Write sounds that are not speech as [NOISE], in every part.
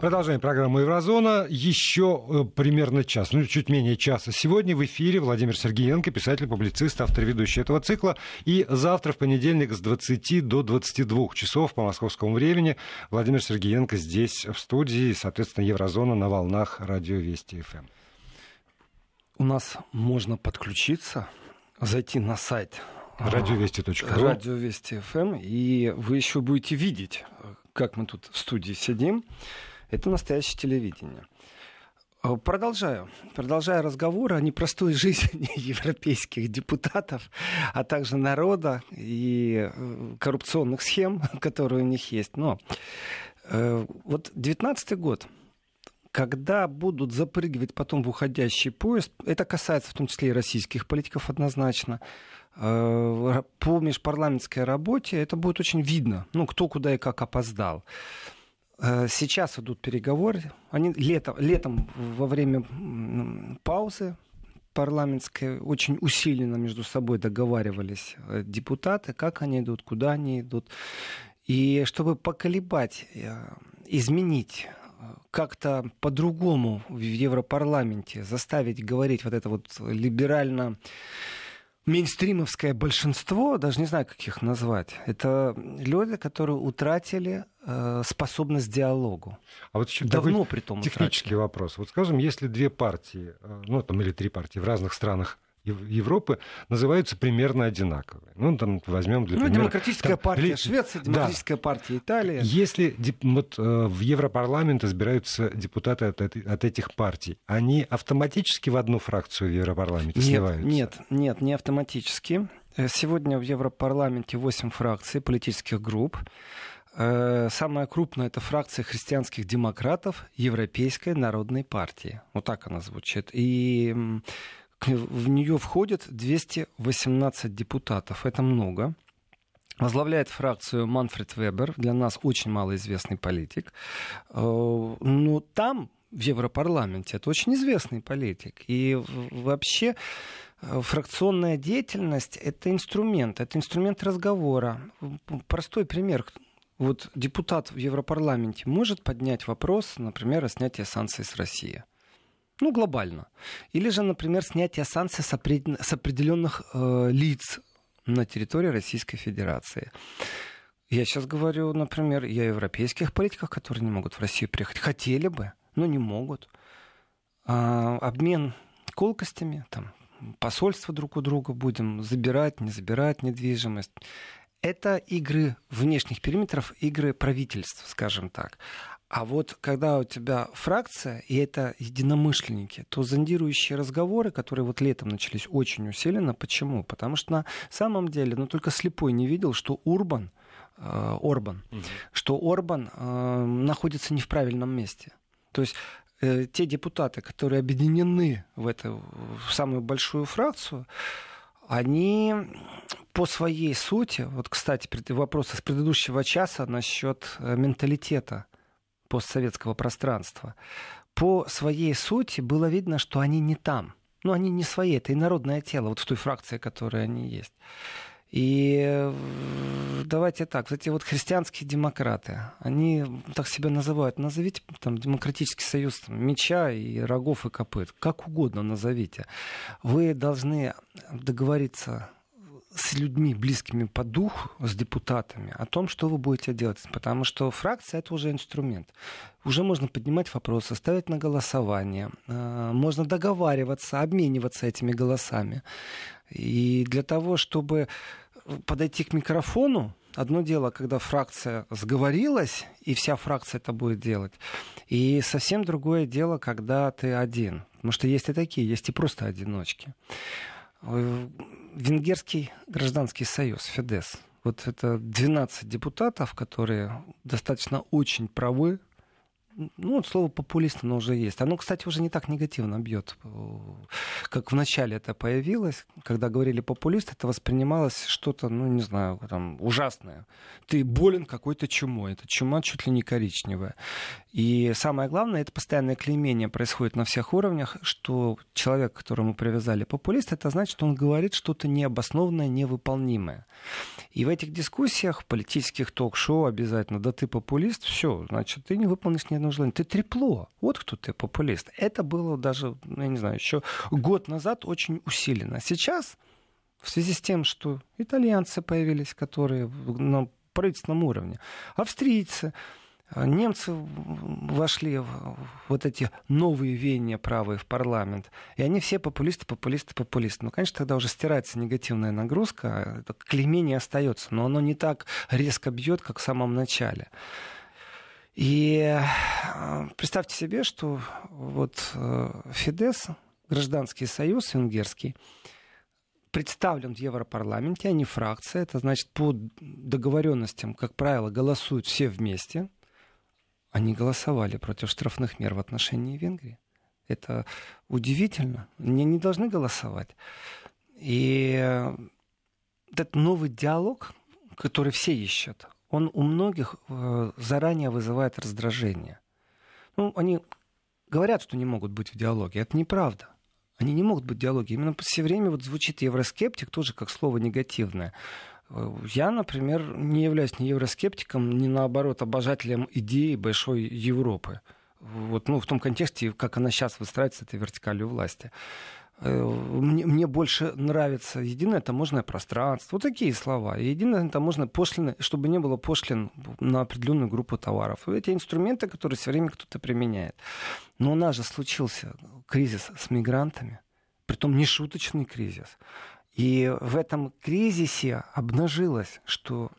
Продолжаем программу «Еврозона». Еще э, примерно час, ну чуть менее часа. Сегодня в эфире Владимир Сергеенко, писатель-публицист, автор ведущий этого цикла. И завтра, в понедельник, с 20 до 22 часов по московскому времени Владимир Сергеенко здесь, в студии, соответственно, «Еврозона» на волнах радио Вести ФМ. Эм. У нас можно подключиться, зайти на сайт Радиовести.ру. Радиовести ФМ. И вы еще будете видеть, как мы тут в студии сидим. Это настоящее телевидение. Э, продолжаю. Продолжаю разговор о непростой [LAUGHS] жизни европейских депутатов, а также народа и э, коррупционных схем, [LAUGHS] которые у них есть. Но э, вот 19 год, когда будут запрыгивать потом в уходящий поезд, это касается в том числе и российских политиков однозначно, по межпарламентской работе это будет очень видно, ну, кто куда и как опоздал. Э, сейчас идут переговоры. Они летом, летом во время паузы парламентской очень усиленно между собой договаривались э, депутаты, как они идут, куда они идут. И чтобы поколебать, э, изменить как-то по-другому в Европарламенте, заставить говорить вот это вот либерально мейнстримовское большинство, даже не знаю, как их назвать, это люди, которые утратили э, способность к диалогу. А вот еще давно при том технический утратили. вопрос. Вот скажем, если две партии, э, ну там или три партии в разных странах Европы называются примерно одинаковые. Ну, там возьмем для ну, примера... демократическая там, партия Швеция, демократическая да. партия Италия. Если вот, э, в Европарламент избираются депутаты от, от этих партий, они автоматически в одну фракцию в Европарламенте нет, сливаются? Нет, нет, не автоматически. Э, сегодня в Европарламенте 8 фракций, политических групп. Э, самая крупная это фракция христианских демократов Европейской народной партии. Вот так она звучит. И в нее входит 218 депутатов. Это много. Возглавляет фракцию Манфред Вебер, для нас очень малоизвестный политик. Э, но там, в Европарламенте, это очень известный политик. И вообще э, фракционная деятельность — это инструмент, это инструмент разговора. Простой пример. Вот депутат в Европарламенте может поднять вопрос, например, о снятии санкций с России — ну, глобально. Или же, например, снятие санкций с, опред... с определенных э, лиц на территории Российской Федерации. Я сейчас говорю, например, и о европейских политиках, которые не могут в Россию приехать. Хотели бы, но не могут. А, обмен колкостями, там, посольства друг у друга будем забирать, не забирать недвижимость. Это игры внешних периметров, игры правительств, скажем так. А вот когда у тебя фракция, и это единомышленники, то зондирующие разговоры, которые вот летом начались очень усиленно. Почему? Потому что на самом деле, ну только слепой не видел, что Урбан, э, Орбан, угу. что Орбан э, находится не в правильном месте. То есть э, те депутаты, которые объединены в эту в самую большую фракцию, они по своей сути, вот, кстати, вопрос с предыдущего часа насчет э, менталитета постсоветского пространства, по своей сути было видно, что они не там. Ну, они не свои, это инородное тело, вот в той фракции, которая они есть. И э, давайте так, эти вот христианские демократы, они так себя называют, назовите там демократический союз там, меча и рогов и копыт, как угодно назовите. Вы должны договориться с людьми, близкими по духу, с депутатами, о том, что вы будете делать. Потому что фракция — это уже инструмент. Уже можно поднимать вопросы, ставить на голосование. Э, можно договариваться, обмениваться этими голосами. И для того, чтобы подойти к микрофону, Одно дело, когда фракция сговорилась, и вся фракция это будет делать. И совсем другое дело, когда ты один. Потому что есть и такие, есть и просто одиночки. Венгерский гражданский союз, ФЕДЕС. Вот это 12 депутатов, которые достаточно очень правы, ну, вот слово популист, оно уже есть. Оно, кстати, уже не так негативно бьет, как в начале это появилось. Когда говорили популист, это воспринималось что-то, ну, не знаю, там, ужасное. Ты болен какой-то чумой. Это чума чуть ли не коричневая. И самое главное, это постоянное клеймение происходит на всех уровнях, что человек, к которому привязали популист, это значит, что он говорит что-то необоснованное, невыполнимое. И в этих дискуссиях, политических ток-шоу обязательно, да ты популист, все, значит, ты не выполнишь ни одного желания. Ты трепло. Вот кто ты, популист. Это было даже, ну, я не знаю, еще год назад очень усиленно. Сейчас в связи с тем, что итальянцы появились, которые на правительственном уровне, австрийцы, а немцы вошли в вот эти новые веяния правые в парламент, и они все популисты, популисты, популисты. Ну, конечно, тогда уже стирается негативная нагрузка, а клеймение остается, но оно не так резко бьет, как в самом начале. И э, представьте себе, что вот э, Фидес, гражданский союз венгерский, представлен в Европарламенте, а не фракция. Это значит, по договоренностям, как правило, голосуют все вместе. Они голосовали против штрафных мер в отношении Венгрии. Это удивительно. Они не должны голосовать. И этот новый диалог, который все ищут, он у многих э, заранее вызывает раздражение. Ну, они говорят, что не могут быть в диалоге. Это неправда. Они не могут быть в диалоге. Именно все время вот звучит евроскептик тоже как слово негативное. Э, я, например, не являюсь ни евроскептиком, ни наоборот обожателем идеи большой Европы. Вот, ну, в том контексте, как она сейчас выстраивается, этой вертикалью власти. Э, мне, мне больше нравится единое таможенное пространство. Вот такие слова. Единое таможенное пошлины, чтобы не было пошлин на определенную группу товаров. Эти инструменты, которые все время кто-то применяет. Но у нас же случился кризис с мигрантами, притом не шуточный кризис. И в этом кризисе обнажилось, что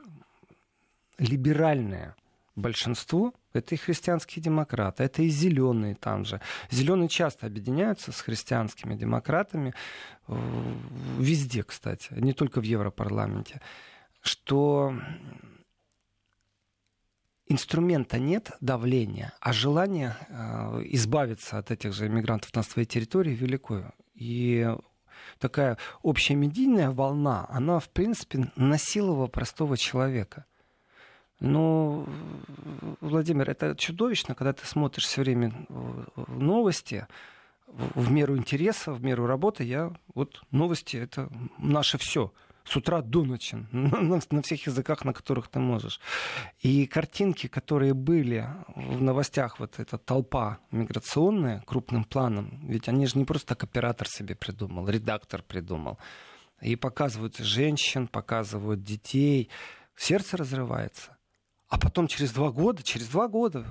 либеральное большинство это и христианские демократы, это и зеленые там же. Зеленые часто объединяются с христианскими демократами э, везде, кстати, не только в Европарламенте, что инструмента нет давления, а желание э, избавиться от этих же иммигрантов на своей территории великое. И такая общая медийная волна, она, в принципе, насиловала простого человека. Но, Владимир, это чудовищно, когда ты смотришь все время новости, в меру интереса, в меру работы, я вот новости это наше все с утра до ночи, [LAUGHS] на, на всех языках, на которых ты можешь. И картинки, которые были в новостях, вот эта толпа миграционная крупным планом, ведь они же не просто так оператор себе придумал, редактор придумал. И показывают женщин, показывают детей. Сердце разрывается. А потом через два года, через два года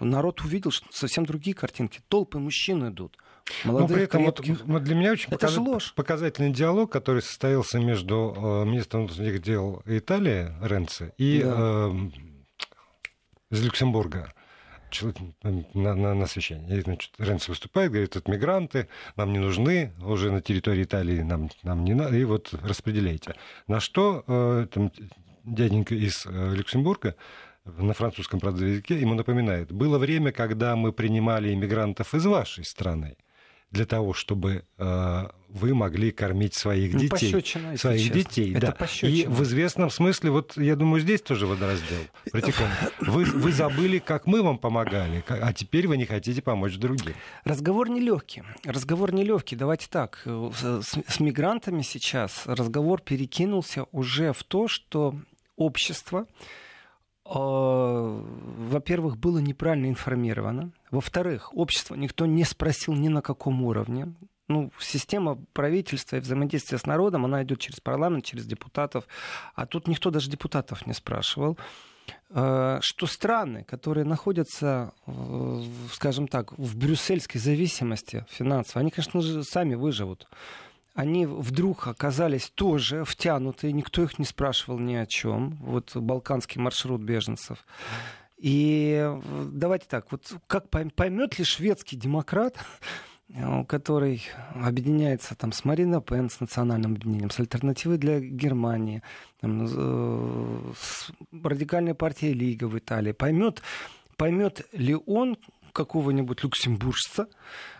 народ увидел, что совсем другие картинки. Толпы мужчин идут. Молодых, Но при этом вот, для меня очень показ... показательный диалог, который состоялся между э, министром внутренних дел Италии Ренци и да. э, из Люксембурга на, на, на священне. И, значит, Ренци выступает, говорит, это мигранты, нам не нужны, уже на территории Италии нам, нам не надо, и вот распределяйте. На что э, там, дяденька из э, Люксембурга на французском, правда, языке ему напоминает. Было время, когда мы принимали иммигрантов из вашей страны для того, чтобы э, вы могли кормить своих ну, детей. Пощечина, своих честно. детей, Это да. Пощечина. И в известном смысле, вот я думаю, здесь тоже водораздел протеком. Вы, вы забыли, как мы вам помогали, а теперь вы не хотите помочь другим. Разговор нелегкий. Разговор нелегкий. Давайте так. С, с мигрантами сейчас разговор перекинулся уже в то, что общество, э, во-первых, было неправильно информировано. Во-вторых, общество никто не спросил ни на каком уровне. Ну, система правительства и взаимодействия с народом, она идет через парламент, через депутатов. А тут никто даже депутатов не спрашивал э, что страны, которые находятся, э, скажем так, в брюссельской зависимости финансовой, они, конечно же, сами выживут они вдруг оказались тоже втянуты, никто их не спрашивал ни о чем. Вот балканский маршрут беженцев. И давайте так, вот как поймет ли шведский демократ, который объединяется там, с Мариной Пен, с национальным объединением, с альтернативой для Германии, там, э, с радикальной партией Лига в Италии, поймет, поймет ли он какого-нибудь люксембуржца,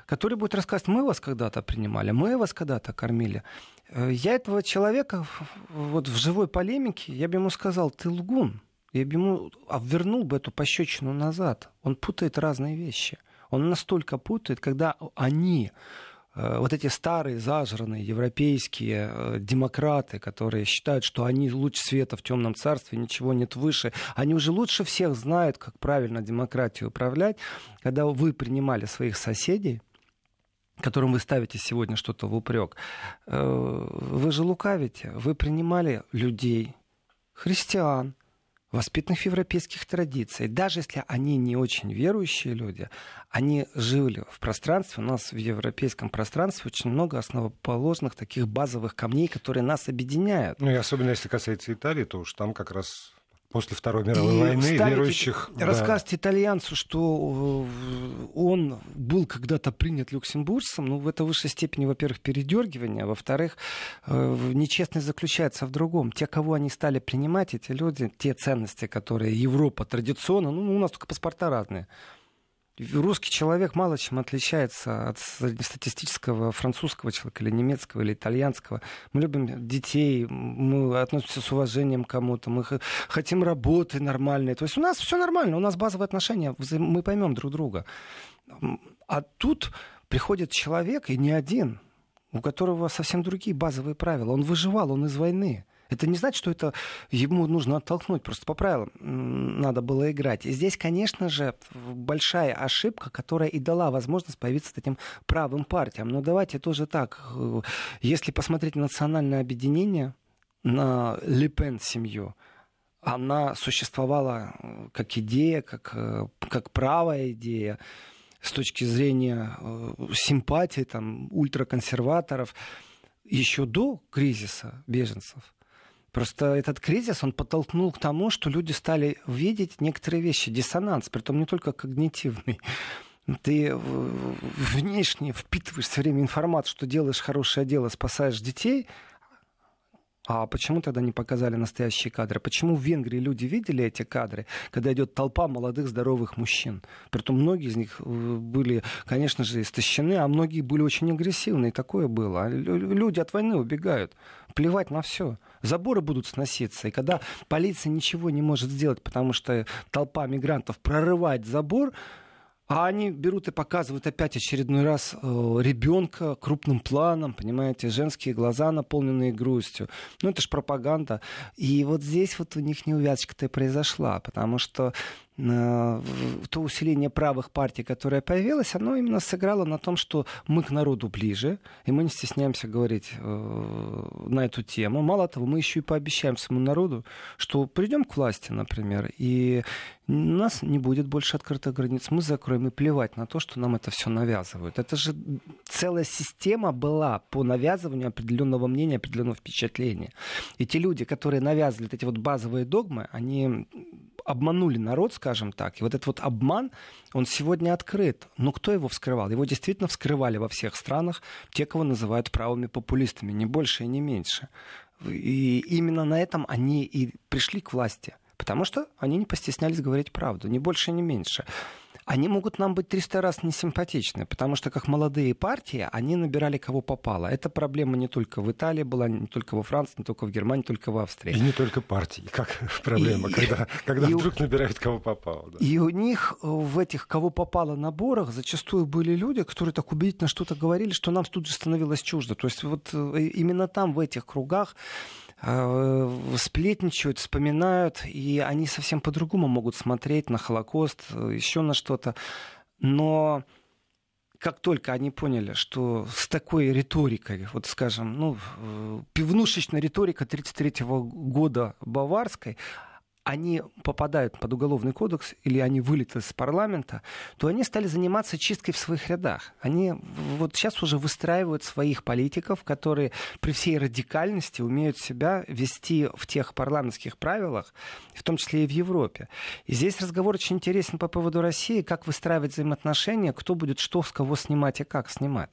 который будет рассказывать, мы вас когда-то принимали, мы вас когда-то кормили. Э, я этого человека вот в живой полемике, я бы ему сказал, ты лгун. Я бы ему вернул бы эту пощечину назад. Он путает разные вещи. Он настолько путает, когда они Э, вот эти старые, зажранные европейские э, демократы, которые считают, что они луч света в темном царстве, ничего нет выше, они уже лучше всех знают, как правильно демократию управлять. Когда вы принимали своих соседей, которым вы ставите сегодня что-то в упрек, э, вы же лукавите. Вы принимали людей, христиан, воспитанных в европейских традициях. Даже если они не очень верующие люди, они жили в пространстве. У нас в европейском пространстве очень много основоположных таких базовых камней, которые нас объединяют. Ну и особенно если касается Италии, то уж там как раз после Второй мировой и войны верующих... Рассказать да. итальянцу, что э, он был когда-то принят люксембуржцем, ну, в это высшей степени, во-первых, передергивание, а во-вторых, э, нечестность заключается в другом. Те, кого они стали принимать, эти люди, те ценности, которые Европа традиционно, ну, у нас только паспорта разные, Русский человек мало чем отличается от среднестатистического французского человека или немецкого или итальянского. Мы любим детей, мы относимся с уважением к кому-то, мы хотим работы нормальные. То есть у нас все нормально, у нас базовые отношения, мы поймем друг друга. А тут приходит человек, и не один, у которого совсем другие базовые правила. Он выживал, он из войны. Это не значит, что это ему нужно оттолкнуть, просто по правилам надо было играть. И здесь, конечно же, большая ошибка, которая и дала возможность появиться таким правым партиям. Но давайте тоже так. Э, если посмотреть на национальное объединение, на Лепен семью, она существовала э, как идея, как, э, как правая идея с точки зрения симпатии там, ультраконсерваторов еще до кризиса беженцев. Просто этот кризис, он подтолкнул к тому, что люди стали видеть некоторые вещи, диссонанс, притом не только когнитивный. Ты внешне впитываешь все время информацию, что делаешь хорошее дело, спасаешь детей, а почему тогда не показали настоящие кадры? Почему в Венгрии люди видели эти кадры, когда идет толпа молодых здоровых мужчин? Притом многие из них э, были, конечно же, истощены, а многие были очень агрессивны, и такое было. А люди от войны убегают. Плевать на все. Заборы будут сноситься. И когда полиция ничего не может сделать, потому что толпа мигрантов прорывает забор, а они берут и показывают опять очередной раз э, ребенка крупным планом, понимаете, женские глаза, наполненные грустью. Ну, это же пропаганда. И вот здесь вот у них неувязочка-то и произошла, потому что то усиление правых партий, которое появилось, оно именно сыграло на том, что мы к народу ближе, и мы не стесняемся говорить э, на эту тему. Мало того, мы еще и пообещаем своему народу, что придем к власти, например, и у нас не будет больше открытых границ, мы закроем и плевать на то, что нам это все навязывают. Это же целая система была по навязыванию определенного мнения, определенного впечатления. И те люди, которые навязывали эти вот базовые догмы, они обманули народ, скажем так. И вот этот вот обман, он сегодня открыт. Но кто его вскрывал? Его действительно вскрывали во всех странах те, кого называют правыми популистами, не больше и не меньше. И именно на этом они и пришли к власти. Потому что они не постеснялись говорить правду, ни больше, ни меньше они могут нам быть 300 раз несимпатичны, потому что как молодые партии, они набирали кого попало. Эта проблема не только в Италии была, не только во Франции, не только в Германии, не только в Австрии. И не только партии, как [LAUGHS] проблема, и, когда, когда и, вдруг набирают кого попало. Да. И у них э, в этих кого попало наборах зачастую были люди, которые так убедительно что-то говорили, что нам тут же становилось чуждо. То есть вот э, именно там, в этих кругах, сплетничают, вспоминают, и они совсем по-другому могут смотреть на Холокост, э, еще на что-то. Но как только они поняли, что с такой риторикой, вот скажем, ну, э, пивнушечная риторика 1933 года баварской, они попадают под уголовный кодекс или они вылеты из парламента, то они стали заниматься чисткой в своих рядах. Они вот сейчас уже выстраивают своих политиков, которые при всей радикальности умеют себя вести в тех парламентских правилах, в том числе и в Европе. И здесь разговор очень интересен по поводу России, как выстраивать взаимоотношения, кто будет что с кого снимать и как снимать.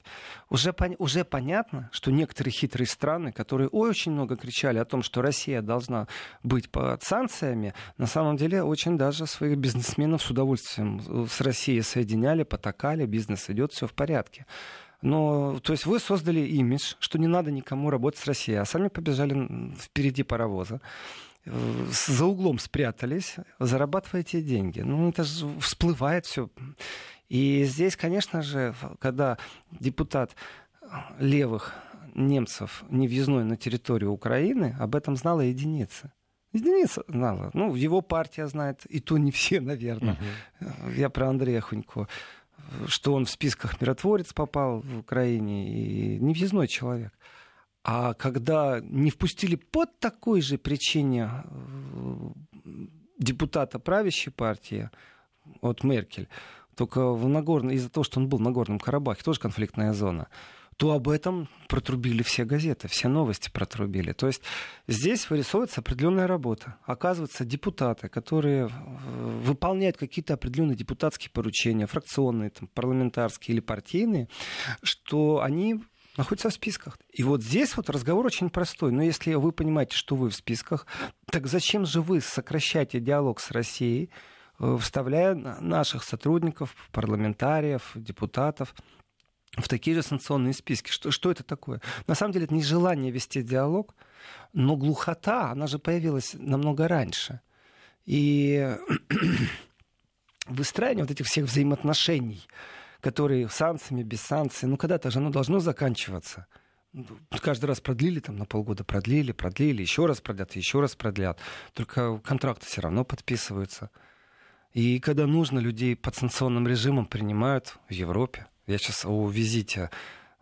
Уже, уже понятно, что некоторые хитрые страны, которые очень много кричали о том, что Россия должна быть под санкциями, деньгами, на самом деле очень даже своих бизнесменов с удовольствием с Россией соединяли, потакали, бизнес идет, все в порядке. Но, то есть вы создали имидж, что не надо никому работать с Россией, а сами побежали впереди паровоза э, за углом спрятались, зарабатываете деньги. Ну, это же всплывает все. И здесь, конечно же, когда депутат левых немцев невъездной на территорию Украины, об этом знала единица. Единица знала. Ну, его партия знает, и то не все, наверное. Uh-huh. Я про Андрея Хунько. Что он в списках миротворец попал в Украине, и невъездной человек. А когда не впустили под такой же причине э, депутата правящей партии, от Меркель, только в Нагорном, из-за того, что он был в Нагорном Карабахе, тоже конфликтная зона, то об этом протрубили все газеты, все новости протрубили. То есть здесь вырисовывается определенная работа. Оказывается, депутаты, которые выполняют какие-то определенные депутатские поручения, фракционные, там, парламентарские или партийные, что они находятся в списках. И вот здесь вот разговор очень простой. Но если вы понимаете, что вы в списках, так зачем же вы сокращаете диалог с Россией, э, вставляя наших сотрудников, парламентариев, депутатов в такие же санкционные списки. Что, что это такое? На самом деле это не желание вести диалог, но глухота, она же появилась намного раньше. И [CLEARS THROAT] выстраивание вот этих всех взаимоотношений, которые санкциями, без санкций, ну когда-то же оно должно заканчиваться. Каждый раз продлили, там на полгода продлили, продлили, еще раз продлят, еще раз продлят. Только контракты все равно подписываются. И когда нужно, людей под санкционным режимом принимают в Европе. Я сейчас о визите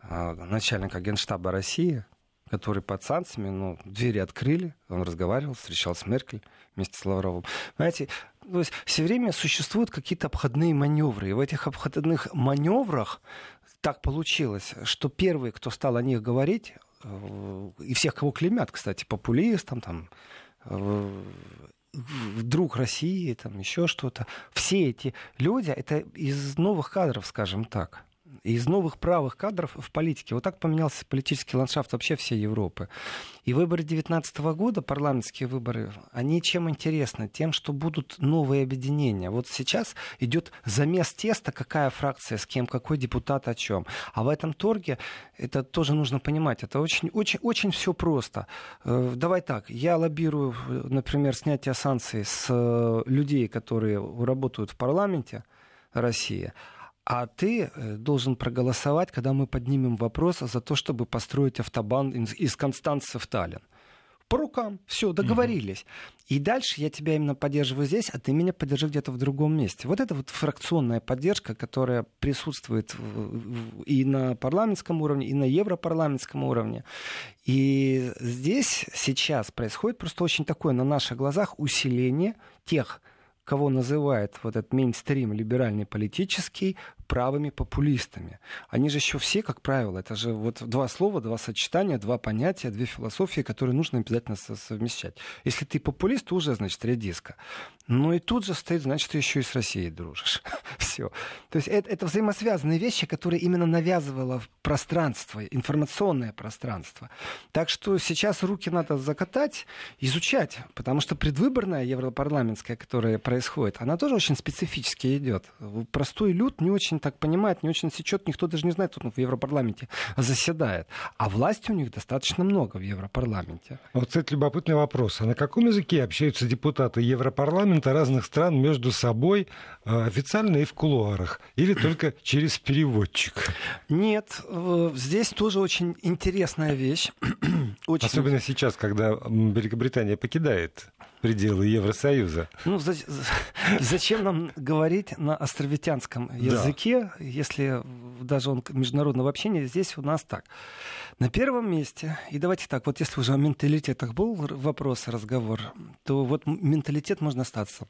а, начальника Генштаба России, который под санкциями, ну, двери открыли, он разговаривал, встречался с Меркель вместе с Лавровым. Понимаете, то есть все время существуют какие-то обходные маневры. И в этих обходных маневрах так получилось, что первые, кто стал о них говорить, э, и всех, кого клемят, кстати, популистам, там, э, друг России, там еще что-то. Все эти люди, это из новых кадров, скажем так из новых правых кадров в политике. Вот так поменялся политический ландшафт вообще всей Европы. И выборы 2019 года, парламентские выборы, они чем интересны? Тем, что будут новые объединения. Вот сейчас идет замес теста, какая фракция с кем, какой депутат о чем. А в этом торге это тоже нужно понимать. Это очень, очень, очень все просто. Э, давай так, я лоббирую, например, снятие санкций с э, людей, которые работают в парламенте России, а ты э, должен проголосовать, когда мы поднимем вопрос за то, чтобы построить автобан из Констанции в Таллин. По рукам. Все, договорились. Угу. И дальше я тебя именно поддерживаю здесь, а ты меня поддержи где-то в другом месте. Вот это вот фракционная поддержка, которая присутствует и на парламентском уровне, и на европарламентском уровне. И здесь сейчас происходит просто очень такое на наших глазах усиление тех кого называет вот этот мейнстрим либеральный политический правыми популистами. Они же еще все, как правило, это же вот два слова, два сочетания, два понятия, две философии, которые нужно обязательно совмещать. Если ты популист, то уже, значит, редиска. Ну и тут же стоит, значит, ты еще и с Россией дружишь. [LAUGHS] Все. То есть это, это взаимосвязанные вещи, которые именно навязывало пространство, информационное пространство. Так что сейчас руки надо закатать, изучать, потому что предвыборная европарламентская, которая происходит, она тоже очень специфически идет. Простой люд не очень так понимает, не очень сечет, никто даже не знает, кто в Европарламенте заседает. А власти у них достаточно много в Европарламенте. Вот, кстати, любопытный вопрос. А на каком языке общаются депутаты Европарламента разных стран между собой э, официально и в кулуарах? Или только [CLEARS THROAT] через переводчик? Нет, э, здесь тоже очень интересная вещь. [CLEARS THROAT] очень... Особенно сейчас, когда Великобритания покидает пределы Евросоюза. Ну, за, зачем нам говорить на островитянском языке, да. если даже он международного общения, здесь у нас так. На первом месте, и давайте так, вот если уже о менталитетах был вопрос, разговор, то вот менталитет можно остаться.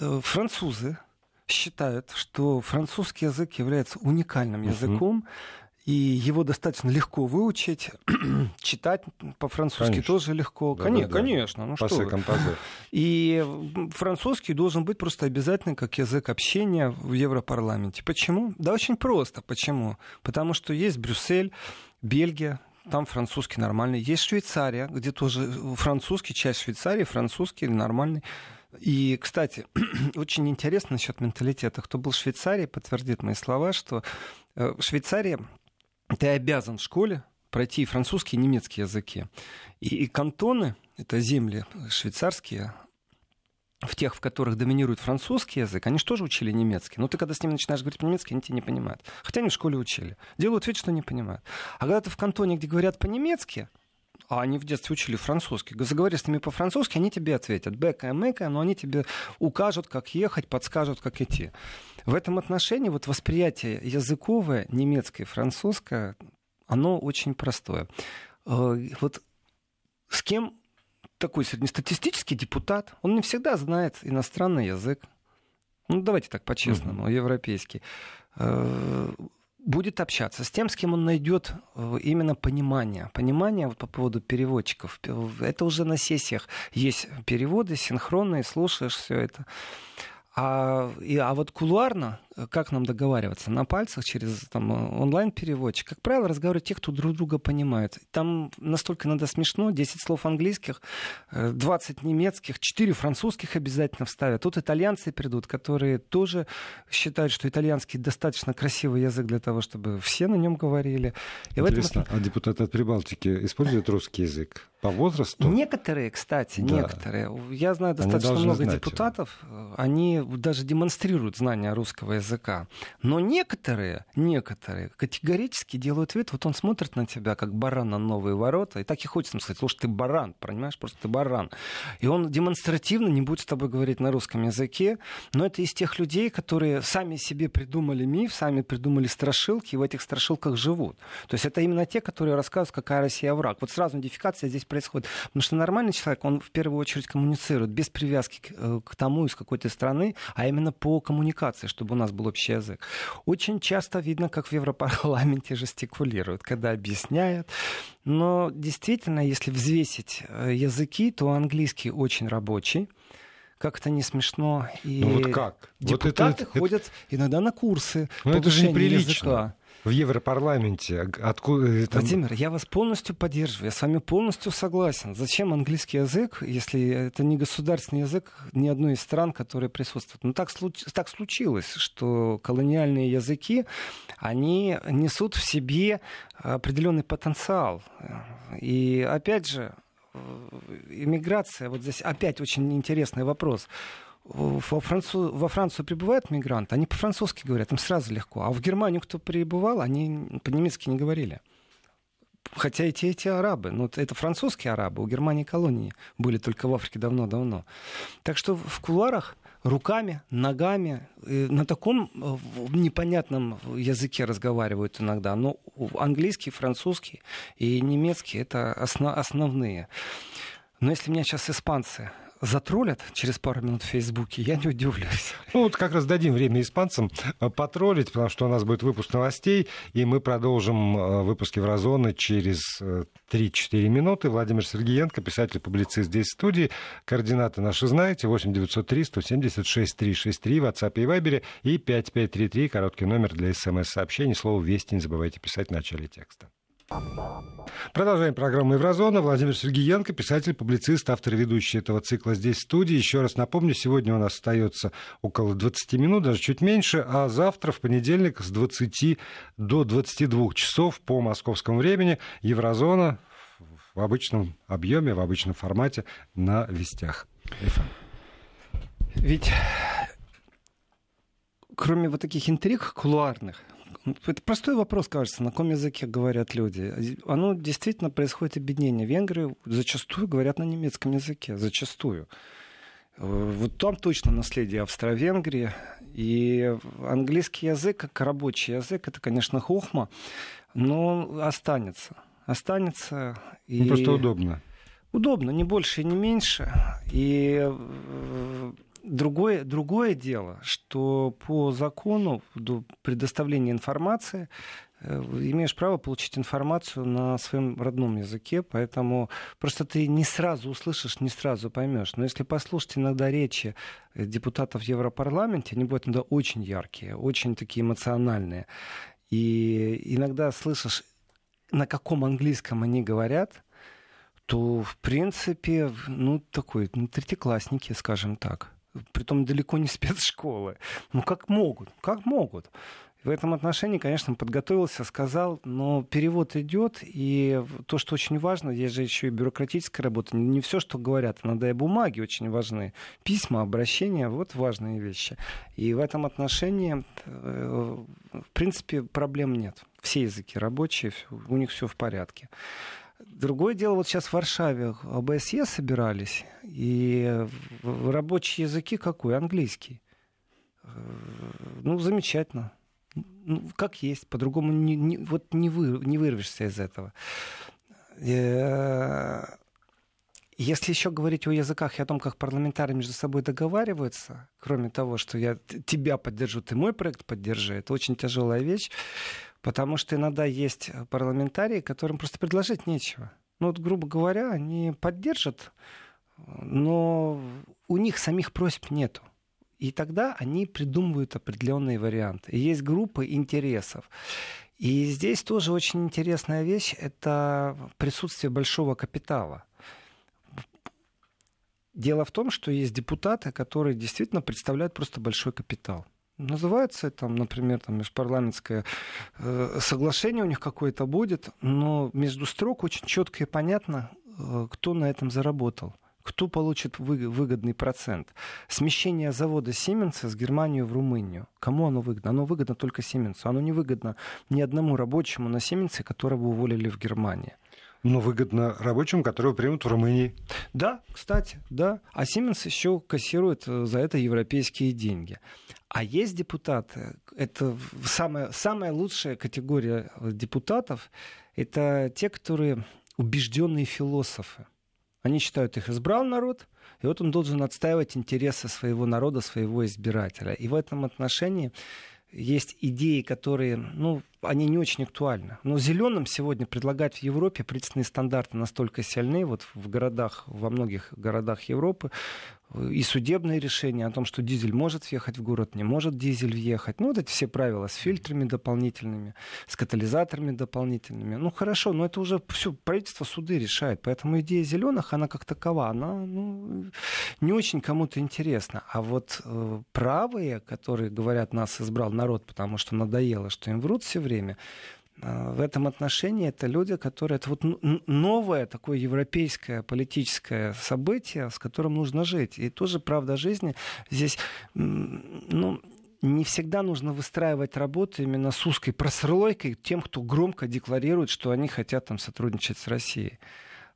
Э, французы считают, что французский язык является уникальным языком, uh-huh и его достаточно легко выучить, [CLEARS THROAT] читать по-французски конечно. тоже легко. Да, конечно, да, да. конечно. Ну Пасы, что [LAUGHS] И французский должен быть просто обязательно как язык общения в Европарламенте. Почему? Да очень просто. Почему? Потому что есть Брюссель, Бельгия, там французский нормальный. Есть Швейцария, где тоже французский, часть Швейцарии, французский нормальный. И, кстати, [CLEARS THROAT] очень интересно насчет менталитета. Кто был в Швейцарии, подтвердит мои слова, что э, в Швейцарии ты обязан в школе пройти французский и немецкий языки. И, и кантоны, это земли швейцарские, в тех, в которых доминирует французский язык, они же тоже учили немецкий. Но ты, когда с ними начинаешь говорить по-немецки, они тебя не понимают. Хотя они в школе учили. Делают вид, что не понимают. А когда ты в кантоне, где говорят по-немецки, а они в детстве учили французский. Заговори с ними по-французски, они тебе ответят. Бэка и мэка, но они тебе укажут, как ехать, подскажут, как идти. В этом отношении вот восприятие языковое, немецкое французское, оно очень простое. Э, вот с кем такой среднестатистический депутат, он не всегда знает иностранный язык. Ну, давайте так по-честному, mm-hmm. европейский. Будет общаться с тем, с кем он найдет э, именно понимание. Понимание по поводу переводчиков. Это уже на сессиях есть переводы синхронные, слушаешь все это. А, и, а вот кулуарно, как нам договариваться? На пальцах через там, онлайн-переводчик. Как правило, разговаривают те, кто друг друга понимает. Там настолько надо смешно. 10 слов английских, 20 э, немецких, 4 французских обязательно вставят. Тут итальянцы придут, которые тоже считают, что итальянский достаточно красивый язык для того, чтобы все на нем говорили. И Интересно, этом... а депутаты от Прибалтики используют русский язык? По возрасту? Некоторые, кстати, да. некоторые. Я знаю достаточно много знать депутатов, его. они даже демонстрируют знания русского языка. Но некоторые, некоторые категорически делают вид, вот он смотрит на тебя, как баран на новые ворота, и так и хочется сказать, слушай, ты баран, понимаешь, просто ты баран. И он демонстративно не будет с тобой говорить на русском языке, но это из тех людей, которые сами себе придумали миф, сами придумали страшилки, и в этих страшилках живут. То есть это именно те, которые рассказывают, какая Россия враг. Вот сразу идентификация здесь происходит. Потому что нормальный человек, он в первую очередь коммуницирует без привязки к, э, к тому, из какой-то страны, а именно по коммуникации, чтобы у нас был общий язык. Очень часто видно, как в Европарламенте жестикулируют, когда объясняют. Но действительно, если взвесить э, языки, то английский очень рабочий как-то не смешно. И ну вот как? Депутаты вот это, ходят это... иногда на курсы. Ну, это же неприлично. Языка в Европарламенте. Откуда, э, там... Владимир, я вас полностью поддерживаю, я с вами полностью согласен. Зачем английский язык, если это не государственный язык ни одной из стран, которые присутствуют? Ну так, случ... так случилось, что колониальные языки, они несут в себе определенный потенциал. И опять же, э, иммиграция, вот здесь опять очень интересный вопрос во, Францу... во Францию прибывают мигранты, они по-французски говорят, им сразу легко. А в Германию, кто прибывал, они по-немецки не говорили. Хотя эти эти арабы, ну это французские арабы, у Германии колонии были только в Африке давно-давно. Так что в кулуарах руками, ногами, на таком э, непонятном языке разговаривают иногда. Но английский, французский и немецкий это основ, основные. Но если меня сейчас испанцы затроллят через пару минут в Фейсбуке, я не удивлюсь. Ну вот как раз дадим время испанцам э, потроллить, потому что у нас будет выпуск новостей, и мы продолжим э, выпуски Еврозоны через 3-4 э, минуты. Владимир Сергеенко, писатель-публицист здесь в студии. Координаты наши знаете. 8 903 176 363 в WhatsApp и Viber и 5533, короткий номер для смс-сообщений. Слово «Вести» не забывайте писать в начале текста. Продолжаем программу «Еврозона». Владимир Сергеенко, писатель, публицист, автор и ведущий этого цикла здесь в студии. Еще раз напомню, сегодня у нас остается около 20 минут, даже чуть меньше, а завтра, в понедельник, с 20 до 22 часов по московскому времени «Еврозона» в обычном объеме, в обычном формате на вестях. Ведь кроме вот таких интриг кулуарных, это простой вопрос, кажется, на каком языке говорят люди. Оно действительно происходит объединение. Венгры зачастую говорят на немецком языке, зачастую. Э, вот там точно наследие Австро-Венгрии. И английский язык, как рабочий язык, это, конечно, хохма, но останется. Останется. И... Ну, просто удобно. Удобно, не больше и не меньше. И э, Другое, другое дело, что по закону предоставления информации э, имеешь право получить информацию на своем родном языке, поэтому просто ты не сразу услышишь, не сразу поймешь. Но если послушать иногда речи депутатов в Европарламенте, они будут иногда очень яркие, очень такие эмоциональные. И иногда слышишь, на каком английском они говорят, то, в принципе, ну, такой, ну, третьеклассники, скажем так притом далеко не [LAUGHS] спецшколы. Ну как могут, как могут. В этом отношении, конечно, подготовился, сказал, но перевод идет, и то, что очень важно, есть же еще и бюрократическая работа. Не все, что говорят, иногда и бумаги очень важны. Письма, обращения, вот важные вещи. И в этом отношении, э, в принципе, проблем нет. Все языки рабочие, у них все в порядке. Другое дело, вот сейчас в Варшаве ОБСЕ собирались, и рабочие языки какой? Английский. Э, ну, замечательно ну, как есть, по-другому не, не, вот не, вы, не вырвешься из этого. Э, если еще говорить о языках и о том, как парламентарии между собой договариваются, кроме того, что я тебя поддержу, ты мой проект поддержи, это очень тяжелая вещь, потому что иногда есть парламентарии, которым просто предложить нечего. Ну вот, грубо говоря, они поддержат, но у них самих просьб нету. И тогда они придумывают определенные варианты. И есть группы интересов. И здесь тоже очень интересная вещь — это присутствие большого капитала. Дело в том, что есть депутаты, которые действительно представляют просто большой капитал. Называется там, например, там, межпарламентское э, соглашение у них какое-то будет, но между строк очень четко и понятно, э, кто на этом заработал кто получит выгодный процент. Смещение завода Сименса с Германии в Румынию. Кому оно выгодно? Оно выгодно только Сименсу. Оно не выгодно ни одному рабочему на Сименсе, которого уволили в Германии. Но выгодно рабочим, которые примут в Румынии. Да, кстати, да. А Сименс еще кассирует э, за это европейские деньги. А есть депутаты, это самая, самая лучшая категория депутатов, это те, которые убежденные философы. Они считают, их избрал народ, и вот он должен отстаивать интересы своего народа, своего избирателя. И в этом отношении есть идеи, которые, ну, они не очень актуальны. Но зеленым сегодня предлагать в Европе правительственные стандарты настолько сильны, вот в городах, во многих городах Европы, и судебные решения о том, что дизель может въехать в город, не может дизель въехать. Ну, вот эти все правила с фильтрами дополнительными, с катализаторами дополнительными. Ну, хорошо, но это уже все правительство, суды решает. Поэтому идея зеленых, она как такова, она ну, не очень кому-то интересна. А вот э, правые, которые говорят, нас избрал народ, потому что надоело, что им врут все время, в этом отношении это люди, которые... Это вот новое такое европейское политическое событие, с которым нужно жить. И тоже правда жизни здесь... Ну, не всегда нужно выстраивать работу именно с узкой прослойкой тем, кто громко декларирует, что они хотят там сотрудничать с Россией.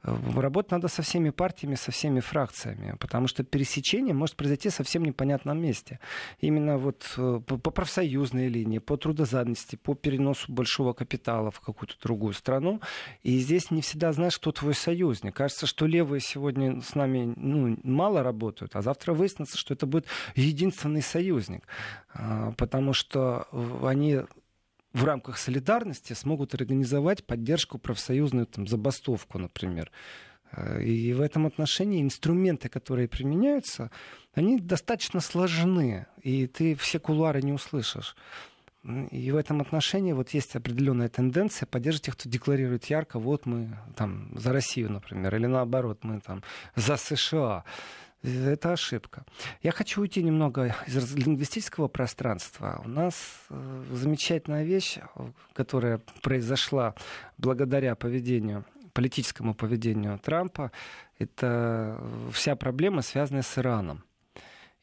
Работать надо со всеми партиями, со всеми фракциями, потому что пересечение может произойти совсем непонятном месте. Именно вот э, по профсоюзной линии, по трудозанятости, по переносу большого капитала в какую-то другую страну. И здесь не всегда знаешь, кто твой союзник. Кажется, что левые сегодня с нами ну, мало работают, а завтра выяснится, что это будет единственный союзник. А, потому что они в рамках солидарности смогут организовать поддержку профсоюзную там, забастовку, например. Э, и в этом отношении инструменты, которые применяются, они достаточно сложны, и ты все кулуары не услышишь. И в этом отношении вот есть определенная тенденция поддерживать тех, кто декларирует ярко, вот мы там за Россию, например, или наоборот, мы там за США. Это ошибка. Я хочу уйти немного из лингвистического пространства. У нас э, замечательная вещь, которая произошла благодаря поведению политическому поведению Трампа, это вся проблема, связанная с Ираном.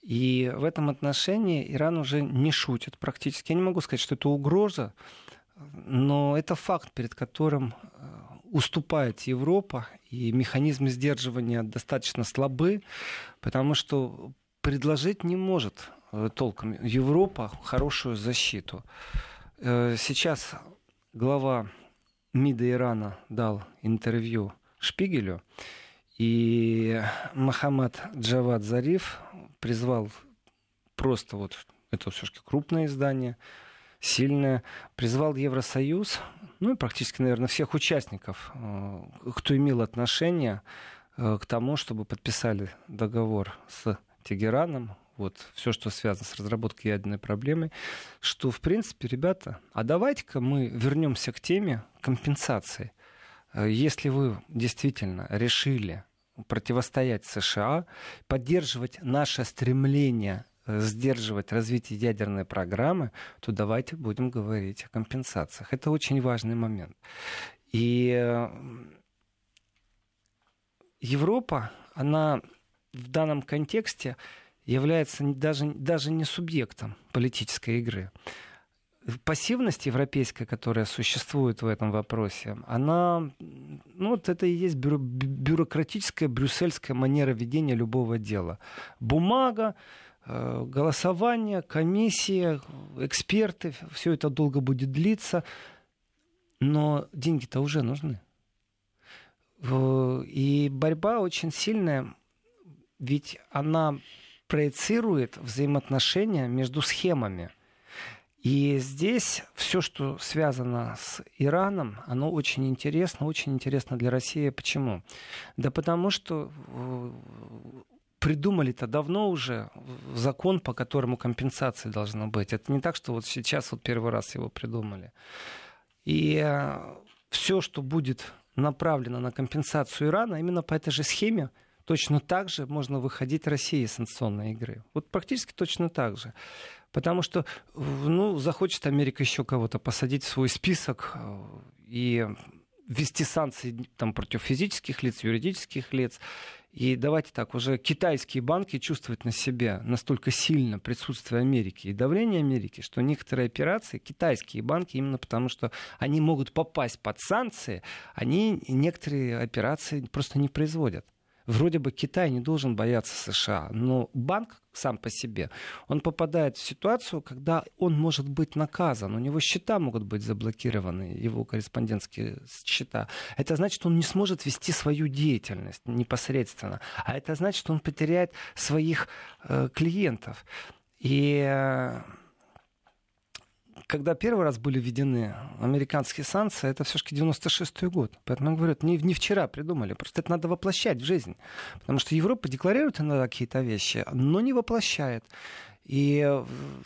И в этом отношении Иран уже не шутит практически. Я не могу сказать, что это угроза, но это факт, перед которым э, уступает Европа, и механизмы сдерживания достаточно слабы, потому что предложить не может э, толком Европа хорошую защиту. Э, сейчас глава МИДа Ирана дал интервью Шпигелю, и Мохаммад Джавад Зариф призвал просто вот это все-таки крупное издание, сильное, призвал Евросоюз ну и практически, наверное, всех участников, э, кто имел отношение э, к тому, чтобы подписали договор с Тегераном, вот все, что связано с разработкой ядерной проблемы, что, в принципе, ребята, а давайте-ка мы вернемся к теме компенсации. Э, если вы действительно решили противостоять США, поддерживать наше стремление сдерживать развитие ядерной программы, то давайте будем говорить о компенсациях. Это очень важный момент. И э, Европа, она в данном контексте является даже, даже не субъектом политической игры. Пассивность европейская, которая существует в этом вопросе, она, ну, вот это и есть бюро, бюрократическая брюссельская манера ведения любого дела. Бумага, э, голосование, комиссия, эксперты, все это долго будет длиться, но деньги-то уже нужны. И борьба очень сильная, ведь она проецирует взаимоотношения между схемами. И здесь все, что связано с Ираном, оно очень интересно, очень интересно для России. Почему? Да потому что э, придумали-то давно уже закон, по которому компенсация должна быть. Это не так, что вот сейчас вот первый раз его придумали. И э, все, что будет направлено на компенсацию Ирана, именно по этой же схеме, точно так же можно выходить России из санкционной игры. Вот практически точно так же. Потому что, ну, захочет Америка еще кого-то посадить в свой список э, и ввести санкции там, против физических лиц, юридических лиц. И давайте так, уже китайские банки чувствуют на себе настолько сильно присутствие Америки и давление Америки, что некоторые операции, китайские банки, именно потому что они могут попасть под санкции, они некоторые операции просто не производят. Вроде бы Китай не должен бояться США, но банк сам по себе, он попадает в ситуацию, когда он может быть наказан, у него счета могут быть заблокированы, его корреспондентские счета. Это значит, что он не сможет вести свою деятельность непосредственно, а это значит, что он потеряет своих э, клиентов. И э, когда первый раз были введены американские санкции, это все-таки 96-й год. Поэтому я говорю, не, не вчера придумали, просто это надо воплощать в жизнь. Потому что Европа декларирует иногда какие-то вещи, но не воплощает. И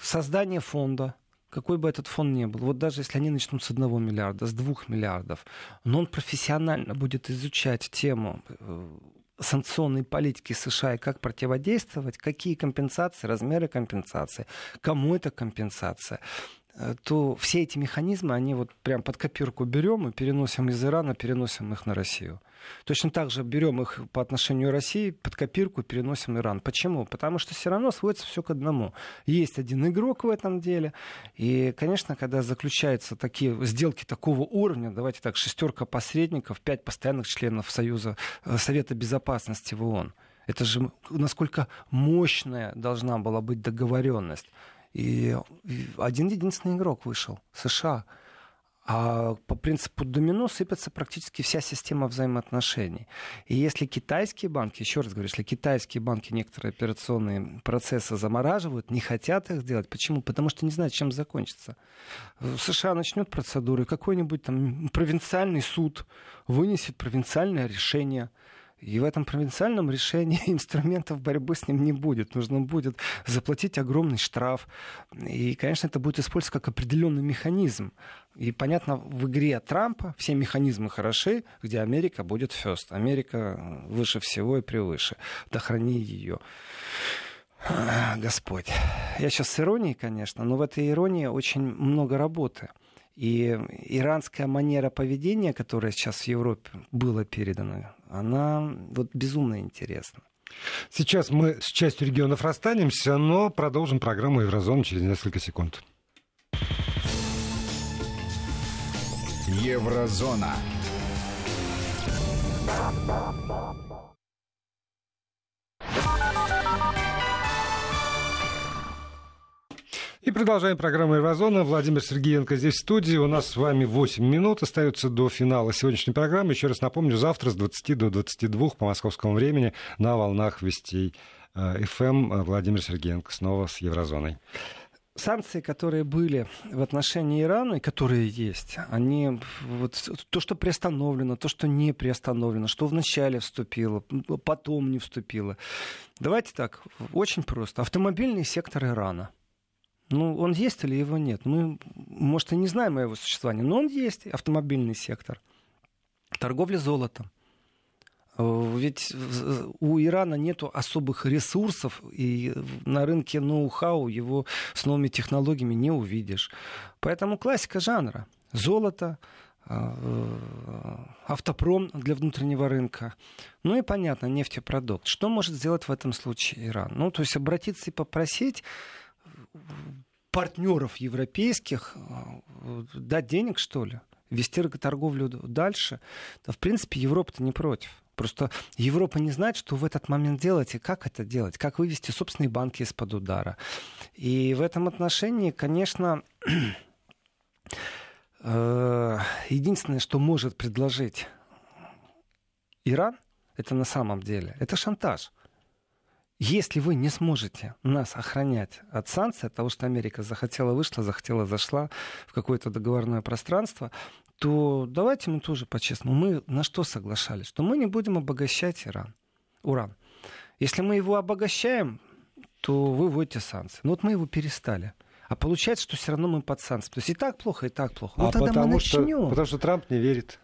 создание фонда, какой бы этот фонд ни был, вот даже если они начнут с одного миллиарда, с двух миллиардов, но он профессионально будет изучать тему э, санкционной политики США и как противодействовать, какие компенсации, размеры компенсации, кому это компенсация. Э, то все эти механизмы, они вот прям под копирку берем и переносим из Ирана, переносим их на Россию. Точно так же берем их по отношению к России, под копирку переносим Иран. Почему? Потому что все равно сводится все к одному. Есть один игрок в этом деле. И, конечно, когда заключаются такие сделки такого уровня, давайте так, шестерка посредников, пять постоянных членов Союза, э, Совета Безопасности в ООН. Это же насколько мощная должна была быть договоренность. И один единственный игрок вышел, США. А по принципу домино сыпется практически вся система взаимоотношений. И если китайские банки, еще раз говорю, если китайские банки некоторые операционные процессы замораживают, не хотят их сделать, почему? Потому что не знают, чем закончится. США начнет процедуры, какой-нибудь там провинциальный суд вынесет провинциальное решение – и в этом провинциальном решении [LAUGHS] инструментов борьбы с ним не будет. Нужно будет заплатить огромный штраф. И, конечно, это будет использоваться как определенный механизм. И, понятно, в игре Трампа все механизмы хороши, где Америка будет first. Америка выше всего и превыше. Да храни ее. Господь. Я сейчас с иронией, конечно, но в этой иронии очень много работы. И иранская манера поведения, которая сейчас в Европе была передана, она вот безумно интересна. Сейчас мы с частью регионов расстанемся, но продолжим программу Еврозона через несколько секунд. Еврозона. И продолжаем программу «Еврозона». Владимир Сергеенко здесь в студии. У нас с вами 8 минут остается до финала сегодняшней программы. Еще раз напомню, завтра с 20 до 22 по московскому времени на волнах Вестей э, эм Владимир Сергеенко снова с Еврозоной санкции, которые были в отношении Ирана и которые есть, они вот то, что приостановлено, то, что не приостановлено, что вначале вступило, потом не вступило. Давайте так, очень просто. Автомобильный сектор Ирана – ну, он есть или его нет? Мы, может, и не знаем о его существовании, но он есть, автомобильный сектор. Торговля золотом. Э, ведь у Ирана нет особых ресурсов, и на рынке ноу-хау его с новыми технологиями не увидишь. Поэтому классика жанра. Золото, э, автопром для внутреннего рынка. Ну и понятно, нефтепродукт. Что может сделать в этом случае Иран? Ну, то есть обратиться и попросить партнеров европейских дать денег, что ли? вести торговлю дальше, то, в принципе, Европа-то не против. Просто Европа не знает, что в этот момент делать и как это делать, как вывести собственные банки из-под удара. И в этом отношении, конечно, [CLEARS THROAT] э, единственное, что может предложить Иран, это на самом деле, это шантаж. Если вы не сможете нас охранять от санкций, от того, что Америка захотела вышла, захотела зашла в какое-то договорное пространство, то давайте мы тоже по-честному. Мы на что соглашались? Что мы не будем обогащать Иран, уран. Если мы его обогащаем, то вы вводите санкции. Но вот мы его перестали. А получается, что все равно мы под санкциями. То есть и так плохо, и так плохо. Ну а тогда потому мы начнем. Что, потому что Трамп не верит.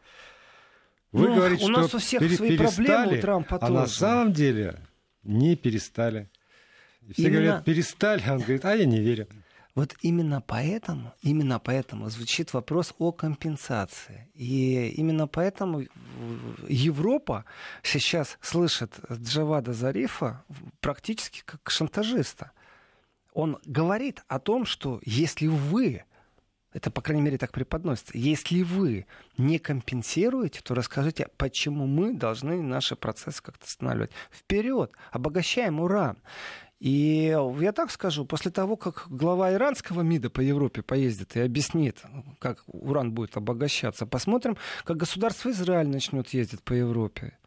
Вы ну, говорите, у нас что у всех пере- свои проблемы, у Трампа а тоже. на самом деле не перестали. И все Именно... говорят, перестали, а он говорит, а я не верю. Вот именно поэтому, именно поэтому звучит вопрос о компенсации. И именно поэтому Европа сейчас слышит Джавада Зарифа практически как шантажиста. Он говорит о том, что если вы это, по крайней мере, так преподносится. Если вы не компенсируете, то расскажите, почему мы должны наши процессы как-то останавливать. Вперед, обогащаем уран. И я так скажу, после того, как глава иранского МИДа по Европе поездит и объяснит, как уран будет обогащаться, посмотрим, как государство Израиль начнет ездить по Европе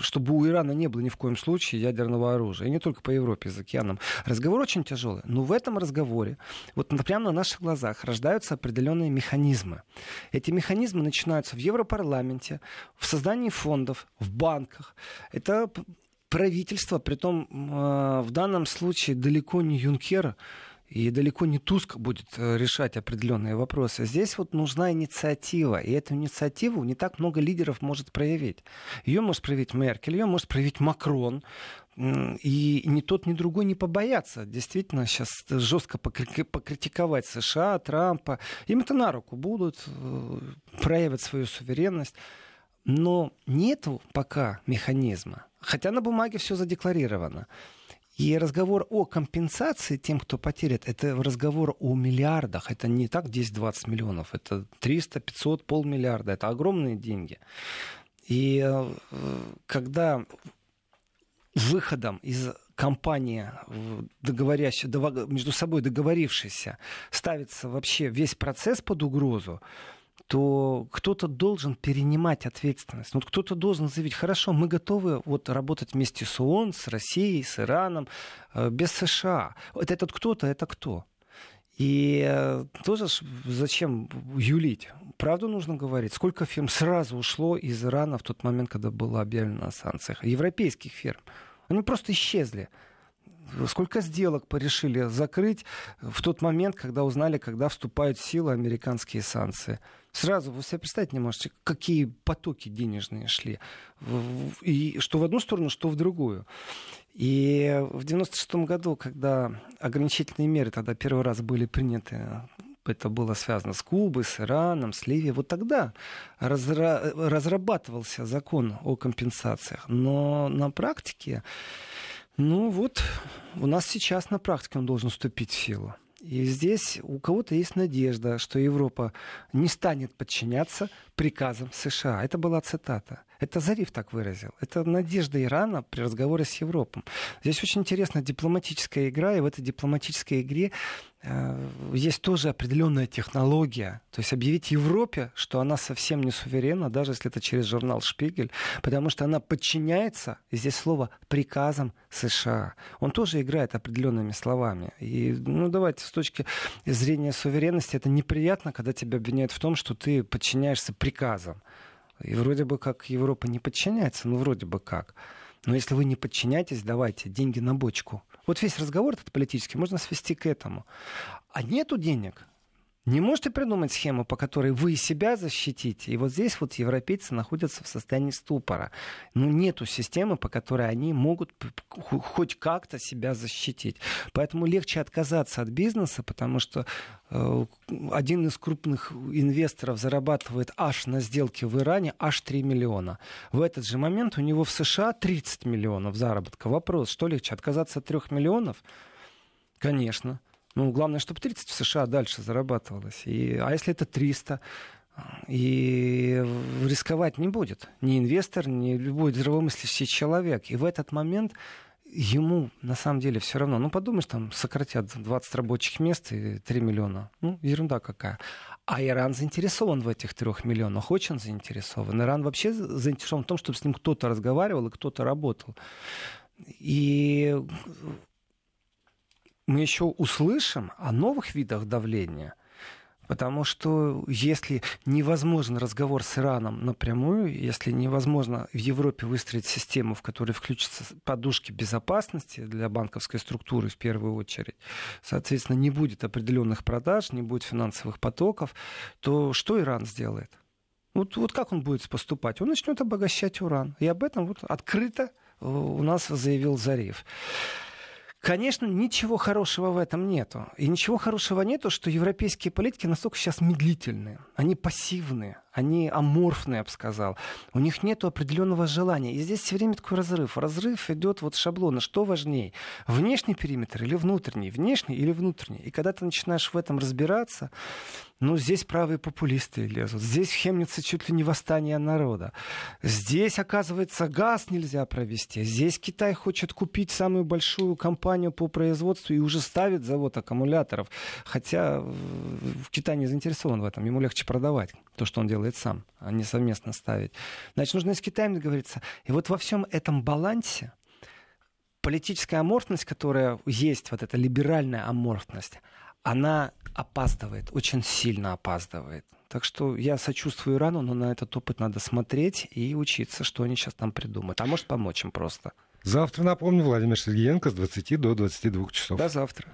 чтобы у Ирана не было ни в коем случае ядерного оружия. И не только по Европе, за океаном. Разговор очень тяжелый. Но в этом разговоре, вот прямо на наших глазах, рождаются определенные механизмы. Эти механизмы начинаются в Европарламенте, в создании фондов, в банках. Это правительство, притом э, в данном случае далеко не Юнкер, и далеко не Туск будет э, решать определенные вопросы. Здесь вот нужна инициатива. И эту инициативу не так много лидеров может проявить. Ее может проявить Меркель, ее может проявить Макрон. И ни тот, ни другой не побоятся действительно сейчас жестко покритиковать США, Трампа. Им это на руку будут, э, проявят свою суверенность. Но нету пока механизма Хотя на бумаге все задекларировано. И разговор о компенсации тем, кто потеряет, это разговор о миллиардах. Это не так 10-20 миллионов, это 300, 500, полмиллиарда. Это огромные деньги. И э, когда выходом из компании, договорящей, между собой договорившейся, ставится вообще весь процесс под угрозу, то кто-то должен перенимать ответственность. Вот кто-то должен заявить, хорошо, мы готовы вот работать вместе с ООН, с Россией, с Ираном, э, без США. Вот этот кто-то, это кто? И э, тоже зачем юлить? Правду нужно говорить. Сколько фирм сразу ушло из Ирана в тот момент, когда было объявлено о санкциях? Европейских фирм. Они просто исчезли. Сколько сделок порешили закрыть в тот момент, когда узнали, когда вступают в силу американские санкции? Сразу вы себе представить не можете, какие потоки денежные шли. И что в одну сторону, что в другую. И в 96 году, когда ограничительные меры тогда первый раз были приняты это было связано с Кубой, с Ираном, с Ливией. Вот тогда разра... разрабатывался закон о компенсациях. Но на практике, ну вот, у нас сейчас на практике он должен вступить в силу. И здесь у кого-то есть надежда, что Европа не станет подчиняться приказам США. Это была цитата. Это Зариф так выразил. Это надежда Ирана при разговоре с Европой. Здесь очень интересная дипломатическая игра, и в этой дипломатической игре э, есть тоже определенная технология. То есть объявить Европе, что она совсем не суверенна, даже если это через журнал «Шпигель», потому что она подчиняется, и здесь слово, приказам США. Он тоже играет определенными словами. И, ну, давайте, с точки зрения суверенности, это неприятно, когда тебя обвиняют в том, что ты подчиняешься приказам. И вроде бы как Европа не подчиняется, ну вроде бы как. Но если вы не подчиняетесь, давайте деньги на бочку. Вот весь разговор этот политический можно свести к этому. А нету денег, Не можете придумать схему, по которой вы себя защитите. И вот здесь вот европейцы находятся в состоянии ступора. Ну, нету системы, по которой они могут хоть как-то себя защитить. Поэтому легче отказаться от бизнеса, потому что э, один из крупных инвесторов зарабатывает аж на сделке в Иране аж 3 миллиона. В этот же момент у него в США 30 миллионов заработка. Вопрос, что легче, отказаться от 3 миллионов? Конечно. Ну, главное, чтобы 30 в США дальше зарабатывалось. И, а если это 300? И рисковать не будет ни инвестор, ни любой здравомыслящий человек. И в этот момент ему на самом деле все равно. Ну, подумаешь, там сократят 20 рабочих мест и 3 миллиона. Ну, ерунда какая. А Иран заинтересован в этих трех миллионах. Очень заинтересован. Иран вообще заинтересован в том, чтобы с ним кто-то разговаривал и кто-то работал. И мы еще услышим о новых видах давления. Потому что если невозможен разговор с Ираном напрямую, если невозможно в Европе выстроить систему, в которой включатся подушки безопасности для банковской структуры в первую очередь, соответственно, не будет определенных продаж, не будет финансовых потоков, то что Иран сделает? Вот, вот как он будет поступать? Он начнет обогащать уран. И об этом вот открыто э, у нас заявил Зариф. Конечно, ничего хорошего в этом нету. И ничего хорошего нету, что европейские политики настолько сейчас медлительные. Они пассивные, они аморфные, я бы сказал. У них нет определенного желания. И здесь все время такой разрыв. Разрыв идет вот шаблона. Что важнее? Внешний периметр или внутренний? Внешний или внутренний? И когда ты начинаешь в этом разбираться, ну, здесь правые популисты лезут. Здесь в Хемнице чуть ли не восстание народа. Здесь, оказывается, газ нельзя провести. Здесь Китай хочет купить самую большую компанию по производству и уже ставит завод аккумуляторов. Хотя в Китае не заинтересован в этом. Ему легче продавать то, что он делает сам, а не совместно ставить. Значит, нужно с Китаем договориться. И вот во всем этом балансе политическая аморфность, которая есть, вот эта либеральная аморфность, она опаздывает, очень сильно опаздывает. Так что я сочувствую Ирану, но на этот опыт надо смотреть и учиться, что они сейчас там придумают. А может помочь им просто. Завтра, напомню, Владимир Сергеенко с 20 до 22 часов. До завтра.